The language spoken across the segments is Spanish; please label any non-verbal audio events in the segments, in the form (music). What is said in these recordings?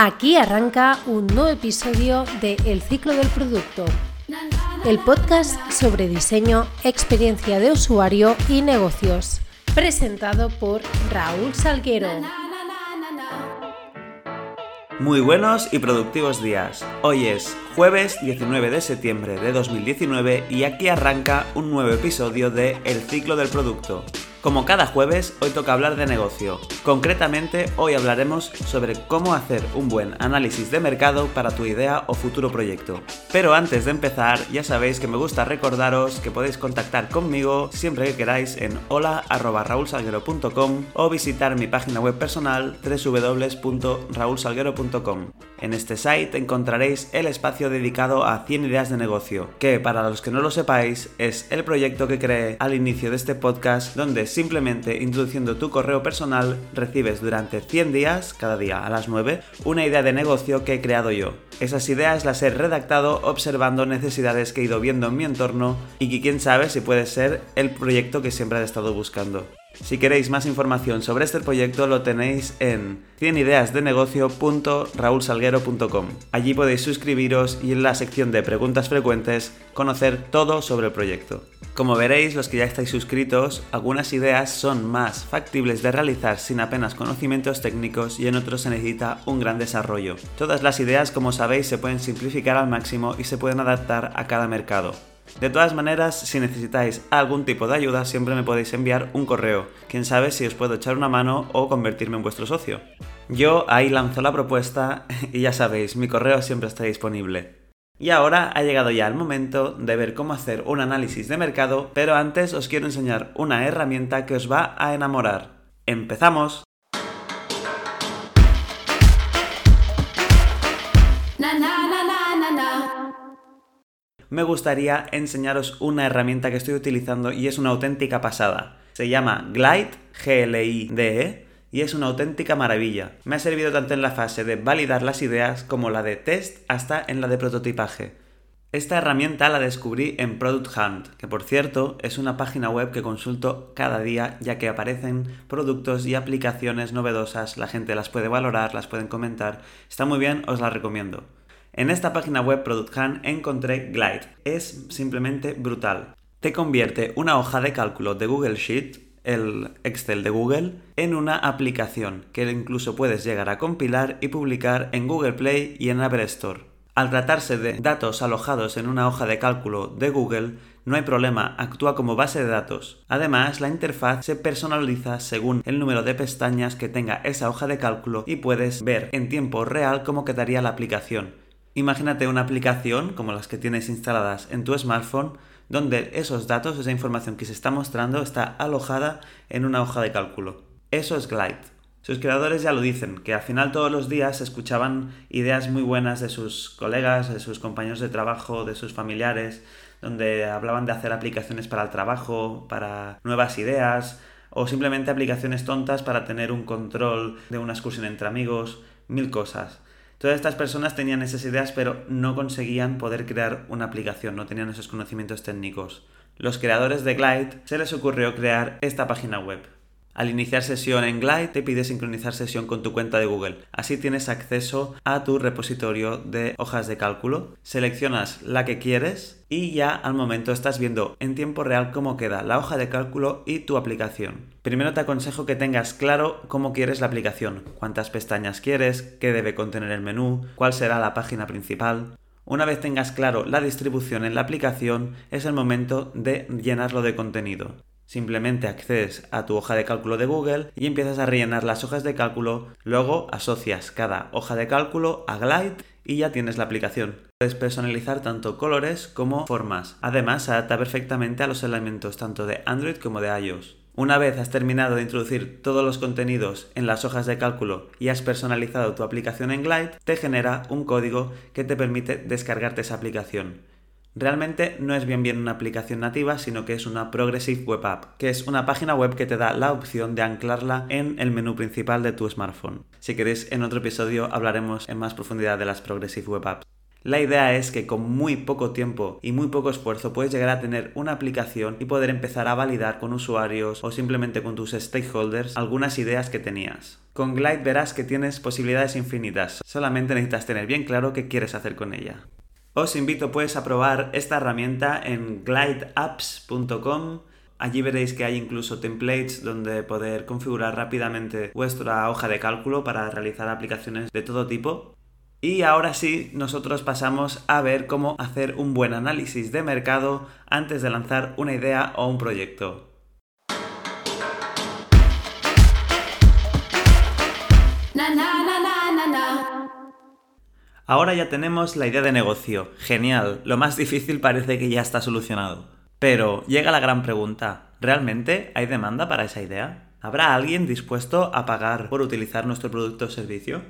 Aquí arranca un nuevo episodio de El ciclo del producto, el podcast sobre diseño, experiencia de usuario y negocios, presentado por Raúl Salguero. Muy buenos y productivos días. Hoy es jueves 19 de septiembre de 2019 y aquí arranca un nuevo episodio de El ciclo del producto, como cada jueves, hoy toca hablar de negocio. Concretamente, hoy hablaremos sobre cómo hacer un buen análisis de mercado para tu idea o futuro proyecto. Pero antes de empezar, ya sabéis que me gusta recordaros que podéis contactar conmigo siempre que queráis en hola.raulsalguero.com o visitar mi página web personal www.raulsalguero.com. En este site encontraréis el espacio dedicado a 100 ideas de negocio, que para los que no lo sepáis es el proyecto que creé al inicio de este podcast donde simplemente introduciendo tu correo personal recibes durante 100 días, cada día a las 9, una idea de negocio que he creado yo. Esas ideas las he redactado observando necesidades que he ido viendo en mi entorno y que quién sabe si puede ser el proyecto que siempre he estado buscando. Si queréis más información sobre este proyecto lo tenéis en 100ideasdenegocio.raulsalguero.com. Allí podéis suscribiros y en la sección de preguntas frecuentes conocer todo sobre el proyecto. Como veréis, los que ya estáis suscritos, algunas ideas son más factibles de realizar sin apenas conocimientos técnicos y en otros se necesita un gran desarrollo. Todas las ideas, como sabéis, se pueden simplificar al máximo y se pueden adaptar a cada mercado. De todas maneras, si necesitáis algún tipo de ayuda, siempre me podéis enviar un correo. Quién sabe si os puedo echar una mano o convertirme en vuestro socio. Yo ahí lanzo la propuesta (laughs) y ya sabéis, mi correo siempre está disponible. Y ahora ha llegado ya el momento de ver cómo hacer un análisis de mercado, pero antes os quiero enseñar una herramienta que os va a enamorar. ¡Empezamos! Me gustaría enseñaros una herramienta que estoy utilizando y es una auténtica pasada. Se llama Glide, G-L-I-D-E, y es una auténtica maravilla. Me ha servido tanto en la fase de validar las ideas como la de test hasta en la de prototipaje. Esta herramienta la descubrí en Product Hunt, que por cierto es una página web que consulto cada día ya que aparecen productos y aplicaciones novedosas, la gente las puede valorar, las pueden comentar, está muy bien, os la recomiendo. En esta página web Product Hunt encontré Glide. Es simplemente brutal. Te convierte una hoja de cálculo de Google Sheet, el Excel de Google, en una aplicación que incluso puedes llegar a compilar y publicar en Google Play y en App Store. Al tratarse de datos alojados en una hoja de cálculo de Google, no hay problema, actúa como base de datos. Además, la interfaz se personaliza según el número de pestañas que tenga esa hoja de cálculo y puedes ver en tiempo real cómo quedaría la aplicación. Imagínate una aplicación como las que tienes instaladas en tu smartphone donde esos datos, esa información que se está mostrando está alojada en una hoja de cálculo. Eso es Glide. Sus creadores ya lo dicen, que al final todos los días escuchaban ideas muy buenas de sus colegas, de sus compañeros de trabajo, de sus familiares, donde hablaban de hacer aplicaciones para el trabajo, para nuevas ideas, o simplemente aplicaciones tontas para tener un control de una excursión entre amigos, mil cosas. Todas estas personas tenían esas ideas pero no conseguían poder crear una aplicación, no tenían esos conocimientos técnicos. Los creadores de Glide se les ocurrió crear esta página web. Al iniciar sesión en Glide te pide sincronizar sesión con tu cuenta de Google. Así tienes acceso a tu repositorio de hojas de cálculo. Seleccionas la que quieres y ya al momento estás viendo en tiempo real cómo queda la hoja de cálculo y tu aplicación. Primero te aconsejo que tengas claro cómo quieres la aplicación, cuántas pestañas quieres, qué debe contener el menú, cuál será la página principal. Una vez tengas claro la distribución en la aplicación, es el momento de llenarlo de contenido. Simplemente accedes a tu hoja de cálculo de Google y empiezas a rellenar las hojas de cálculo, luego asocias cada hoja de cálculo a Glide y ya tienes la aplicación. Puedes personalizar tanto colores como formas. Además, se adapta perfectamente a los elementos tanto de Android como de iOS. Una vez has terminado de introducir todos los contenidos en las hojas de cálculo y has personalizado tu aplicación en Glide, te genera un código que te permite descargarte esa aplicación. Realmente no es bien bien una aplicación nativa, sino que es una Progressive Web App, que es una página web que te da la opción de anclarla en el menú principal de tu smartphone. Si queréis, en otro episodio hablaremos en más profundidad de las Progressive Web Apps. La idea es que con muy poco tiempo y muy poco esfuerzo puedes llegar a tener una aplicación y poder empezar a validar con usuarios o simplemente con tus stakeholders algunas ideas que tenías. Con Glide verás que tienes posibilidades infinitas, solamente necesitas tener bien claro qué quieres hacer con ella. Os invito pues a probar esta herramienta en glideapps.com. Allí veréis que hay incluso templates donde poder configurar rápidamente vuestra hoja de cálculo para realizar aplicaciones de todo tipo. Y ahora sí, nosotros pasamos a ver cómo hacer un buen análisis de mercado antes de lanzar una idea o un proyecto. Ahora ya tenemos la idea de negocio. Genial, lo más difícil parece que ya está solucionado. Pero llega la gran pregunta, ¿realmente hay demanda para esa idea? ¿Habrá alguien dispuesto a pagar por utilizar nuestro producto o servicio?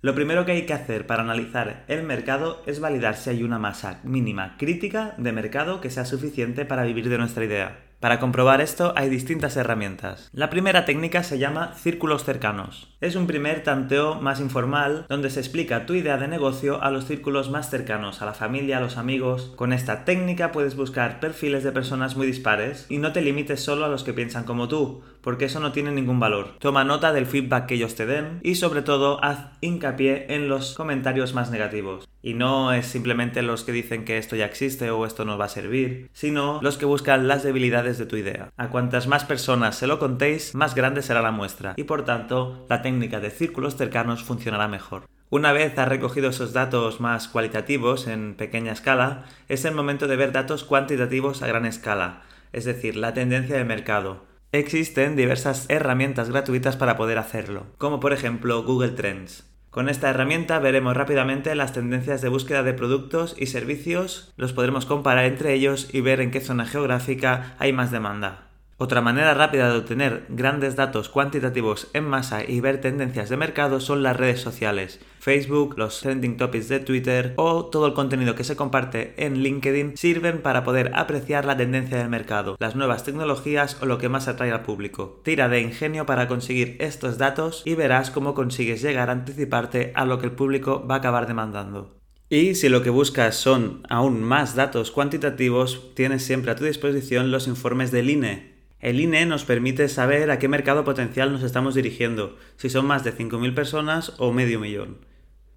Lo primero que hay que hacer para analizar el mercado es validar si hay una masa mínima crítica de mercado que sea suficiente para vivir de nuestra idea. Para comprobar esto hay distintas herramientas. La primera técnica se llama círculos cercanos. Es un primer tanteo más informal donde se explica tu idea de negocio a los círculos más cercanos, a la familia, a los amigos. Con esta técnica puedes buscar perfiles de personas muy dispares y no te limites solo a los que piensan como tú, porque eso no tiene ningún valor. Toma nota del feedback que ellos te den y sobre todo haz hincapié en los comentarios más negativos. Y no es simplemente los que dicen que esto ya existe o esto no va a servir, sino los que buscan las debilidades de tu idea. A cuantas más personas se lo contéis, más grande será la muestra y por tanto la técnica de círculos cercanos funcionará mejor. Una vez has recogido esos datos más cualitativos en pequeña escala, es el momento de ver datos cuantitativos a gran escala, es decir, la tendencia del mercado. Existen diversas herramientas gratuitas para poder hacerlo, como por ejemplo Google Trends. Con esta herramienta veremos rápidamente las tendencias de búsqueda de productos y servicios, los podremos comparar entre ellos y ver en qué zona geográfica hay más demanda. Otra manera rápida de obtener grandes datos cuantitativos en masa y ver tendencias de mercado son las redes sociales, Facebook, los trending topics de Twitter o todo el contenido que se comparte en LinkedIn sirven para poder apreciar la tendencia del mercado, las nuevas tecnologías o lo que más atrae al público. Tira de ingenio para conseguir estos datos y verás cómo consigues llegar a anticiparte a lo que el público va a acabar demandando. Y si lo que buscas son aún más datos cuantitativos, tienes siempre a tu disposición los informes del INE, el INE nos permite saber a qué mercado potencial nos estamos dirigiendo, si son más de 5.000 personas o medio millón.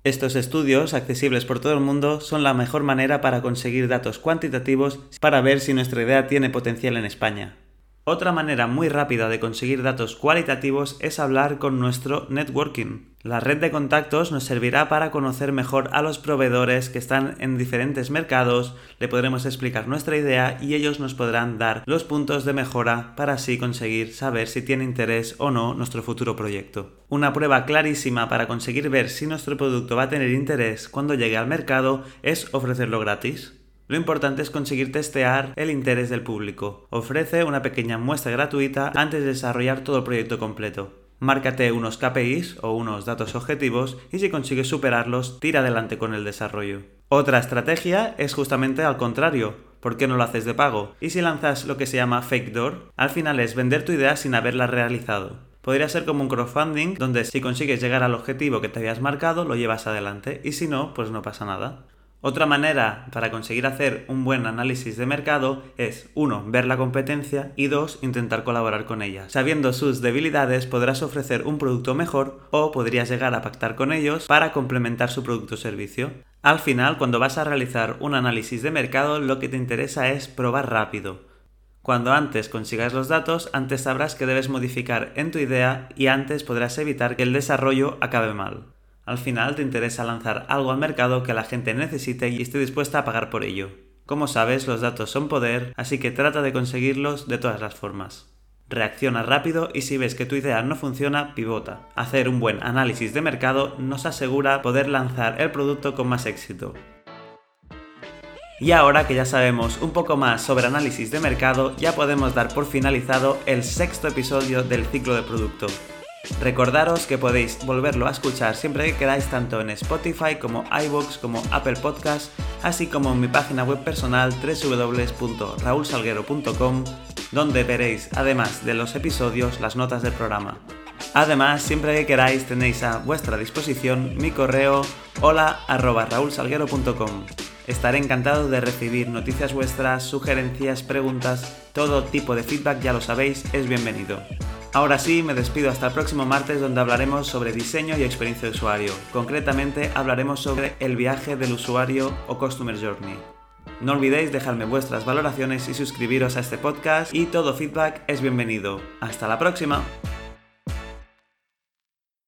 Estos estudios, accesibles por todo el mundo, son la mejor manera para conseguir datos cuantitativos para ver si nuestra idea tiene potencial en España. Otra manera muy rápida de conseguir datos cualitativos es hablar con nuestro networking. La red de contactos nos servirá para conocer mejor a los proveedores que están en diferentes mercados, le podremos explicar nuestra idea y ellos nos podrán dar los puntos de mejora para así conseguir saber si tiene interés o no nuestro futuro proyecto. Una prueba clarísima para conseguir ver si nuestro producto va a tener interés cuando llegue al mercado es ofrecerlo gratis. Lo importante es conseguir testear el interés del público. Ofrece una pequeña muestra gratuita antes de desarrollar todo el proyecto completo. Márcate unos KPIs o unos datos objetivos y si consigues superarlos, tira adelante con el desarrollo. Otra estrategia es justamente al contrario. ¿Por qué no lo haces de pago? Y si lanzas lo que se llama fake door, al final es vender tu idea sin haberla realizado. Podría ser como un crowdfunding donde si consigues llegar al objetivo que te habías marcado, lo llevas adelante y si no, pues no pasa nada. Otra manera para conseguir hacer un buen análisis de mercado es 1. ver la competencia y 2. intentar colaborar con ella. Sabiendo sus debilidades podrás ofrecer un producto mejor o podrías llegar a pactar con ellos para complementar su producto o servicio. Al final, cuando vas a realizar un análisis de mercado, lo que te interesa es probar rápido. Cuando antes consigas los datos, antes sabrás que debes modificar en tu idea y antes podrás evitar que el desarrollo acabe mal. Al final te interesa lanzar algo al mercado que la gente necesite y esté dispuesta a pagar por ello. Como sabes, los datos son poder, así que trata de conseguirlos de todas las formas. Reacciona rápido y si ves que tu idea no funciona, pivota. Hacer un buen análisis de mercado nos asegura poder lanzar el producto con más éxito. Y ahora que ya sabemos un poco más sobre análisis de mercado, ya podemos dar por finalizado el sexto episodio del ciclo de producto. Recordaros que podéis volverlo a escuchar siempre que queráis tanto en Spotify como iVoox como Apple Podcast, así como en mi página web personal www.raulsalguero.com, donde veréis, además de los episodios, las notas del programa. Además, siempre que queráis tenéis a vuestra disposición mi correo hola@raulsalguero.com. Estaré encantado de recibir noticias vuestras, sugerencias, preguntas, todo tipo de feedback, ya lo sabéis, es bienvenido. Ahora sí, me despido hasta el próximo martes donde hablaremos sobre diseño y experiencia de usuario. Concretamente hablaremos sobre el viaje del usuario o Customer Journey. No olvidéis dejarme vuestras valoraciones y suscribiros a este podcast y todo feedback es bienvenido. Hasta la próxima.